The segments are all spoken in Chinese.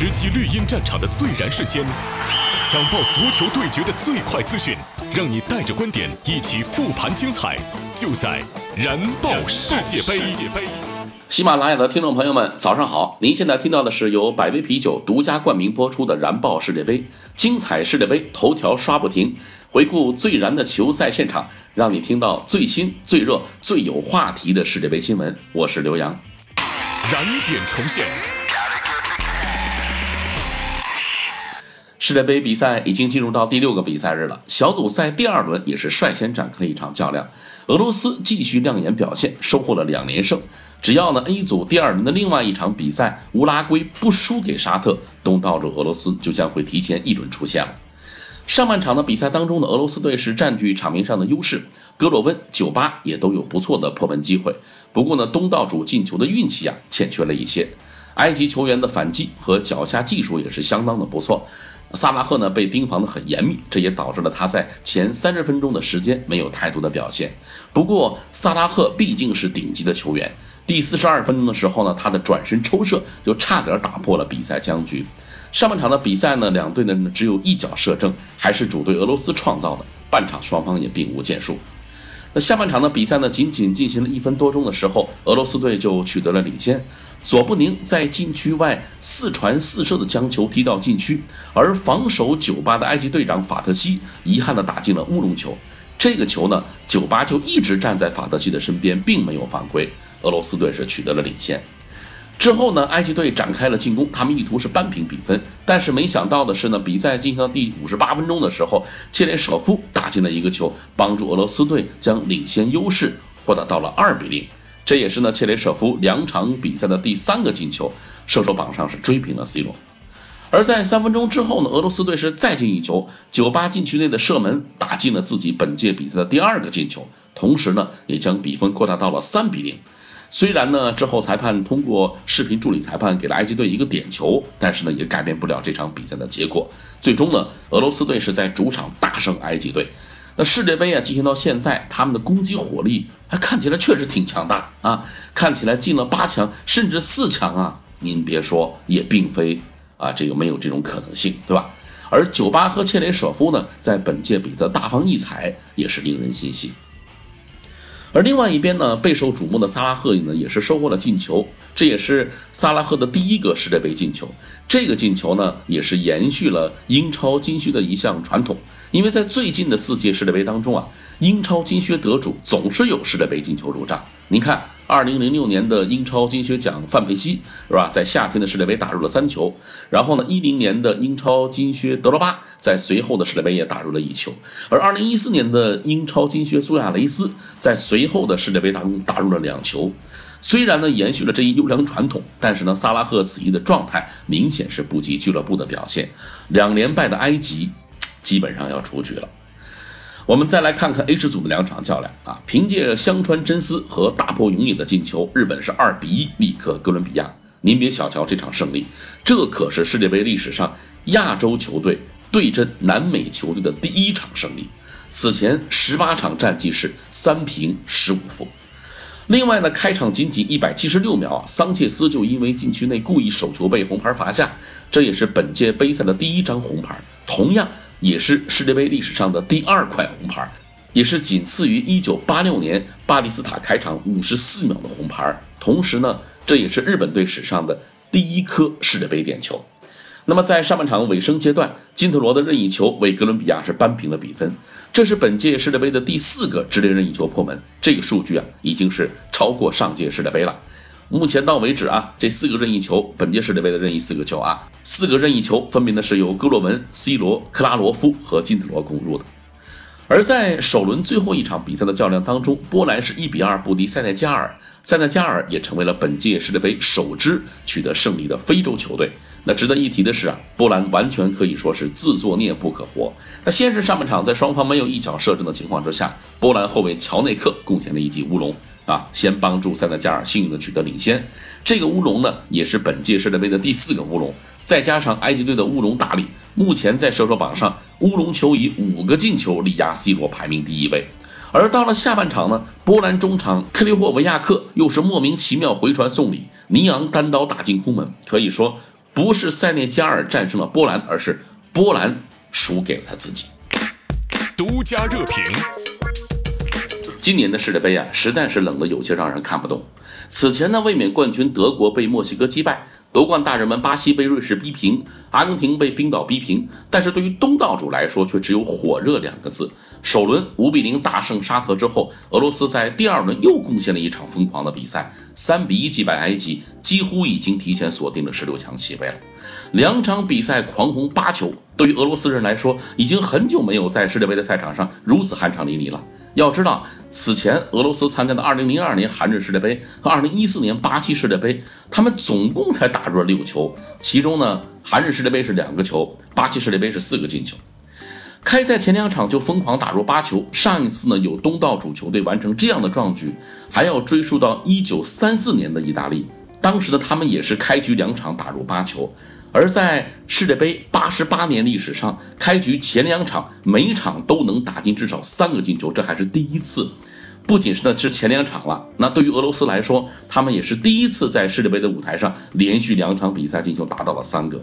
直击绿茵战场的最燃瞬间，抢爆足球对决的最快资讯，让你带着观点一起复盘精彩，就在燃爆世界杯。喜马拉雅的听众朋友们，早上好！您现在听到的是由百威啤酒独家冠名播出的《燃爆世界杯》，精彩世界杯头条刷不停，回顾最燃的球赛现场，让你听到最新、最热、最有话题的世界杯新闻。我是刘洋，燃点重现。世界杯比赛已经进入到第六个比赛日了，小组赛第二轮也是率先展开了一场较量。俄罗斯继续亮眼表现，收获了两连胜。只要呢 A 组第二轮的另外一场比赛乌拉圭不输给沙特，东道主俄罗斯就将会提前一轮出现了。上半场的比赛当中呢，俄罗斯队是占据场面上的优势，格罗温、酒吧也都有不错的破门机会。不过呢，东道主进球的运气啊欠缺了一些。埃及球员的反击和脚下技术也是相当的不错。萨拉赫呢被盯防的很严密，这也导致了他在前三十分钟的时间没有太多的表现。不过萨拉赫毕竟是顶级的球员，第四十二分钟的时候呢，他的转身抽射就差点打破了比赛僵局。上半场的比赛呢，两队呢只有一脚射正，还是主队俄罗斯创造的。半场双方也并无建树。那下半场的比赛呢，仅仅进行了一分多钟的时候，俄罗斯队就取得了领先。佐布宁在禁区外四传四射的将球踢到禁区，而防守酒吧的埃及队长法特西遗憾的打进了乌龙球。这个球呢，酒吧就一直站在法特西的身边，并没有犯规。俄罗斯队是取得了领先。之后呢，埃及队展开了进攻，他们意图是扳平比分。但是没想到的是呢，比赛进行到第五十八分钟的时候，切雷舍夫打进了一个球，帮助俄罗斯队将领先优势扩大到了二比零。这也是呢，切雷舍夫两场比赛的第三个进球，射手榜上是追平了 C 罗。而在三分钟之后呢，俄罗斯队是再进一球，九八禁区内的射门打进了自己本届比赛的第二个进球，同时呢，也将比分扩大到了三比零。虽然呢，之后裁判通过视频助理裁判给了埃及队一个点球，但是呢，也改变不了这场比赛的结果。最终呢，俄罗斯队是在主场大胜埃及队。那世界杯啊，进行到现在，他们的攻击火力还看起来确实挺强大啊，看起来进了八强甚至四强啊，您别说，也并非啊，这个没有这种可能性，对吧？而酒吧和切雷舍夫呢，在本届比赛大放异彩，也是令人欣喜。而另外一边呢，备受瞩目的萨拉赫呢，也是收获了进球，这也是萨拉赫的第一个世界杯进球。这个进球呢，也是延续了英超金靴的一项传统。因为在最近的四届世界杯当中啊，英超金靴得主总是有世界杯进球入账。您看，二零零六年的英超金靴奖范佩西是吧，在夏天的世界杯打入了三球。然后呢，一零年的英超金靴德罗巴在随后的世界杯也打入了一球。而二零一四年的英超金靴苏亚雷斯在随后的世界杯当中打入了两球。虽然呢延续了这一优良传统，但是呢，萨拉赫此役的状态明显是不及俱乐部的表现。两连败的埃及。基本上要出局了。我们再来看看 H 组的两场较量啊，凭借着香川真司和大破永野的进球，日本是二比一力克哥伦比亚。您别小瞧这场胜利，这可是世界杯历史上亚洲球队对阵南美球队的第一场胜利。此前十八场战绩是三平十五负。另外呢，开场仅仅一百七十六秒，桑切斯就因为禁区内故意手球被红牌罚下，这也是本届杯赛的第一张红牌。同样。也是世界杯历史上的第二块红牌，也是仅次于1986年巴蒂斯塔开场54秒的红牌。同时呢，这也是日本队史上的第一颗世界杯点球。那么在上半场尾声阶段，金特罗的任意球为哥伦比亚是扳平了比分，这是本届世界杯的第四个直接任意球破门。这个数据啊，已经是超过上届世界杯了。目前到为止啊，这四个任意球，本届世界杯的任意四个球啊，四个任意球分别呢是由戈洛文、C 罗、克拉罗夫和金特罗攻入的。而在首轮最后一场比赛的较量当中，波兰是一比二不敌塞内加尔，塞内加尔也成为了本届世界杯首支取得胜利的非洲球队。那值得一提的是啊，波兰完全可以说是自作孽不可活。那先是上半场在双方没有一脚射正的情况之下，波兰后卫乔内克贡献了一记乌龙。啊，先帮助塞内加尔幸运的取得领先，这个乌龙呢，也是本届世界杯的第四个乌龙，再加上埃及队的乌龙大礼，目前在射手榜上乌龙球以五个进球力压 C 罗排名第一位。而到了下半场呢，波兰中场克利霍维亚克又是莫名其妙回传送礼，尼昂单刀打进空门，可以说不是塞内加尔战胜了波兰，而是波兰输给了他自己。独家热评：今年的世界杯啊，实在是冷得有些让人看不懂。此前呢，卫冕冠军德国被墨西哥击败。夺冠大热门巴西被瑞士逼平，阿根廷被冰岛逼平，但是对于东道主来说却只有火热两个字。首轮五比零大胜沙特之后，俄罗斯在第二轮又贡献了一场疯狂的比赛，三比一击败埃及，几乎已经提前锁定了十六强席位了。两场比赛狂轰八球，对于俄罗斯人来说，已经很久没有在世界杯的赛场上如此酣畅淋漓了。要知道，此前俄罗斯参加的2002年韩日世界杯和2014年巴西世界杯，他们总共才打入了六球，其中呢，韩日世界杯是两个球，巴西世界杯是四个进球。开赛前两场就疯狂打入八球，上一次呢有东道主球队完成这样的壮举，还要追溯到1934年的意大利，当时的他们也是开局两场打入八球。而在世界杯八十八年历史上，开局前两场每场都能打进至少三个进球，这还是第一次。不仅是呢是前两场了，那对于俄罗斯来说，他们也是第一次在世界杯的舞台上连续两场比赛进球达到了三个。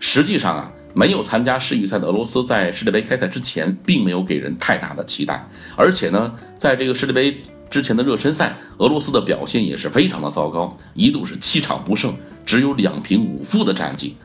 实际上啊，没有参加世预赛的俄罗斯在世界杯开赛之前，并没有给人太大的期待，而且呢，在这个世界杯。之前的热身赛，俄罗斯的表现也是非常的糟糕，一度是七场不胜，只有两平五负的战绩。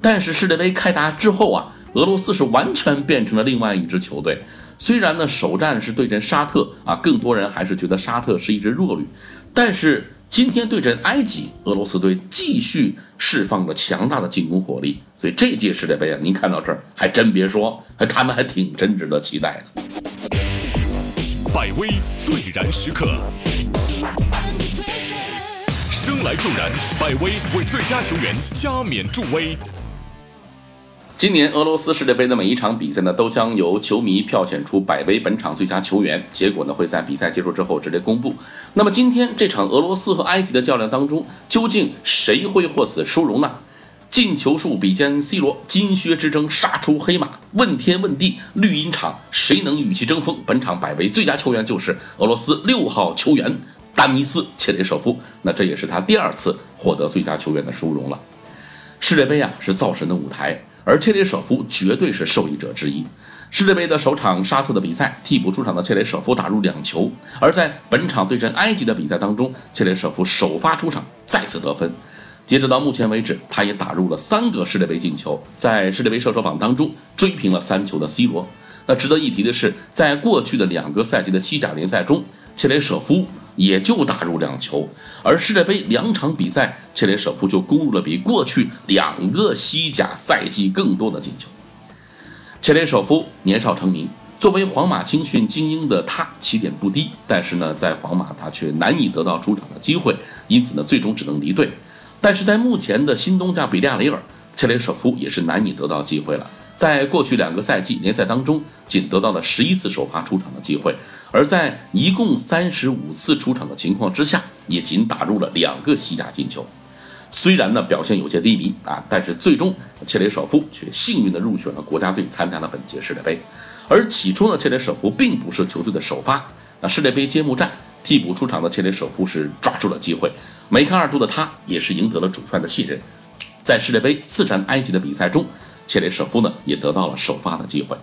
但是世界杯开打之后啊，俄罗斯是完全变成了另外一支球队。虽然呢首战是对阵沙特啊，更多人还是觉得沙特是一支弱旅。但是今天对阵埃及，俄罗斯队继续释放着强大的进攻火力。所以这届世界杯啊，您看到这儿还真别说，还他们还挺真值得期待的。百威最燃时刻，生来助燃，百威为最佳球员加冕助威。今年俄罗斯世界杯的每一场比赛呢，都将由球迷票选出百威本场最佳球员，结果呢会在比赛结束之后直接公布。那么今天这场俄罗斯和埃及的较量当中，究竟谁会获此殊荣呢？进球数比肩 C 罗，金靴之争杀出黑马，问天问地绿茵场，谁能与其争锋？本场百位最佳球员就是俄罗斯六号球员丹尼斯切雷舍夫，那这也是他第二次获得最佳球员的殊荣了。世界杯啊是造神的舞台，而切雷舍夫绝对是受益者之一。世界杯的首场沙特的比赛，替补出场的切雷舍夫打入两球，而在本场对阵埃及的比赛当中，切雷舍夫首发出场，再次得分。截止到目前为止，他也打入了三个世界杯进球，在世界杯射手榜当中追平了三球的 C 罗。那值得一提的是，在过去的两个赛季的西甲联赛中，切雷舍夫也就打入两球，而世界杯两场比赛，切雷舍夫就攻入了比过去两个西甲赛季更多的进球。切雷舍夫年少成名，作为皇马青训精英的他起点不低，但是呢，在皇马他却难以得到出场的机会，因此呢，最终只能离队。但是在目前的新东家比利亚雷尔，切雷舍夫也是难以得到机会了。在过去两个赛季联赛当中，仅得到了十一次首发出场的机会，而在一共三十五次出场的情况之下，也仅打入了两个西甲进球。虽然呢表现有些低迷啊，但是最终切雷舍夫却幸运的入选了国家队，参加了本届世界杯。而起初呢，切雷舍夫并不是球队的首发，那世界杯揭幕战。替补出场的切雷舍夫是抓住了机会，梅开二度的他也是赢得了主帅的信任。在世界杯次战埃及的比赛中，切雷舍夫呢也得到了首发的机会。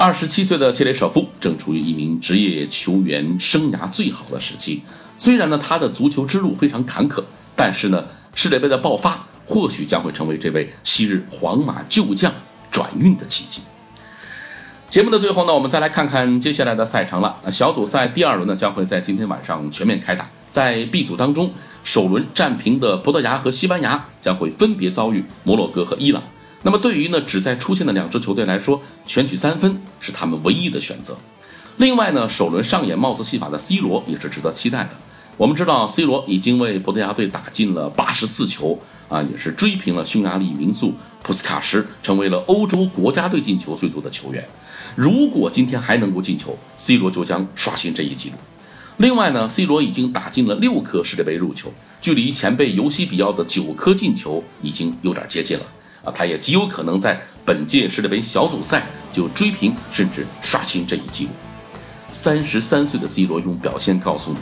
二十七岁的切雷舍夫正处于一名职业球员生涯最好的时期。虽然呢他的足球之路非常坎坷，但是呢世界杯的爆发或许将会成为这位昔日皇马旧将转运的契机。节目的最后呢，我们再来看看接下来的赛程了。小组赛第二轮呢，将会在今天晚上全面开打。在 B 组当中，首轮战平的葡萄牙和西班牙将会分别遭遇摩洛哥和伊朗。那么对于呢只在出线的两支球队来说，全取三分是他们唯一的选择。另外呢，首轮上演帽子戏法的 C 罗也是值得期待的。我们知道，C 罗已经为葡萄牙队打进了八十四球啊，也是追平了匈牙利名宿普斯卡什，成为了欧洲国家队进球最多的球员。如果今天还能够进球，C 罗就将刷新这一记录。另外呢，C 罗已经打进了六颗世界杯入球，距离前辈尤西比奥的九颗进球已经有点接近了啊！他也极有可能在本届世界杯小组赛就追平甚至刷新这一记录。三十三岁的 C 罗用表现告诉你，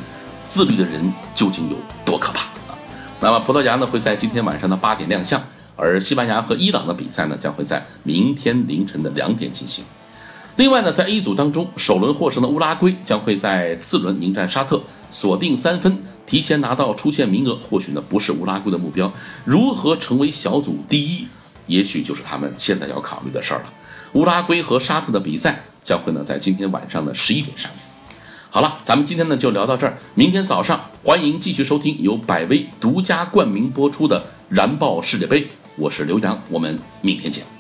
自律的人究竟有多可怕啊！那么葡萄牙呢会在今天晚上的八点亮相，而西班牙和伊朗的比赛呢将会在明天凌晨的两点进行。另外呢，在 A 组当中，首轮获胜的乌拉圭将会在次轮迎战沙特，锁定三分，提前拿到出线名额。或许呢不是乌拉圭的目标，如何成为小组第一，也许就是他们现在要考虑的事儿了。乌拉圭和沙特的比赛将会呢在今天晚上的十一点上演。好了，咱们今天呢就聊到这儿，明天早上欢迎继续收听由百威独家冠名播出的燃爆世界杯，我是刘洋，我们明天见。